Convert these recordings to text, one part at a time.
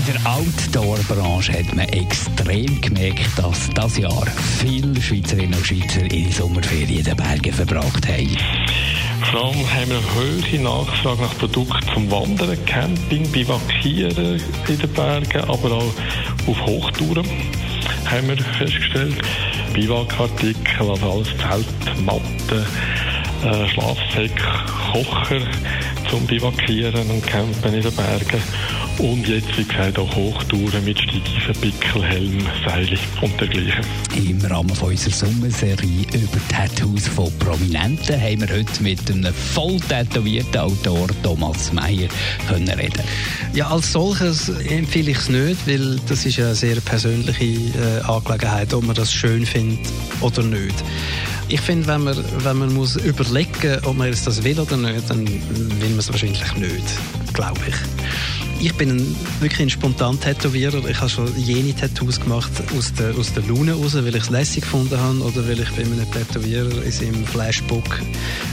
In der Outdoor-Branche hat man extrem gemerkt, dass das Jahr viele Schweizerinnen und Schweizer ihre Sommerferien in den Bergen verbracht haben. Vor allem haben wir eine hohe Nachfrage nach Produkten zum Wandern, Camping, Bivakieren in den Bergen, aber auch auf Hochtouren haben wir festgestellt. Bivakartikel, also alles Zelt, Matten, äh, Schlafsäcke, Kocher zum Bivakieren und Campen in den Bergen. Und jetzt, wie gesagt, auch Hochtouren mit Steigifen, Pickel, Helm, Seile und dergleichen. Im Rahmen von unserer Sommerserie über Tattoos von Prominenten haben wir heute mit einem voll tätowierten Autor Thomas Meyer können reden. Ja, als solches empfehle ich es nicht, weil das ist eine sehr persönliche äh, Angelegenheit, ob man das schön findet oder nicht. Ich finde, wenn man, wenn man muss überlegen ob man das will oder nicht, dann will man es wahrscheinlich nicht, glaube ich. Ich bin ein, wirklich ein spontan Tätowierer. Ich habe schon jene Tattoos gemacht aus der, aus der Laune raus, weil ich es lässig gefunden habe oder weil ich bei einem Tätowierer in seinem Flashbook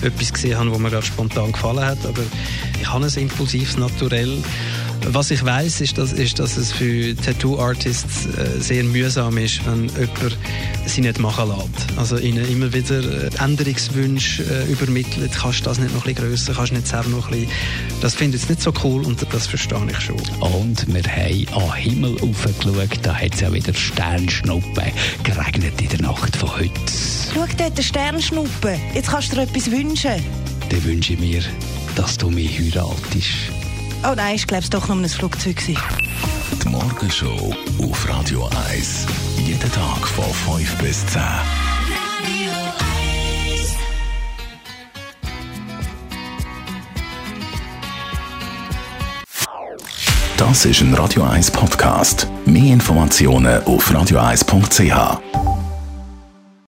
etwas gesehen habe, was mir gerade spontan gefallen hat. Aber ich habe ein impulsives Naturell. Was ich weiß, ist, dass, ist, dass es für Tattoo-Artists äh, sehr mühsam ist, wenn jemand sie nicht machen lässt. Also ihnen immer wieder äh, Änderungswünsche äh, übermittelt. Kannst du das nicht noch ein bisschen grösser, kannst du nicht selber noch ein bisschen... Das finde ich jetzt nicht so cool und das verstehe ich schon. Und wir haben an den Himmel raufgeschaut, da hat es ja wieder Sternschnuppen geregnet in der Nacht von heute. Schau dort, der Sternschnuppe. Jetzt kannst du dir etwas wünschen. Dann wünsche ich mir, dass du mich heiratest. Oh nein, ich glaube es doch nur ein Flugzeug. gewesen. Die Morgenshow auf Radio 1. Jeden Tag von 5 bis 10. Das ist ein Radio 1 Podcast. Mehr Informationen auf radio1.ch.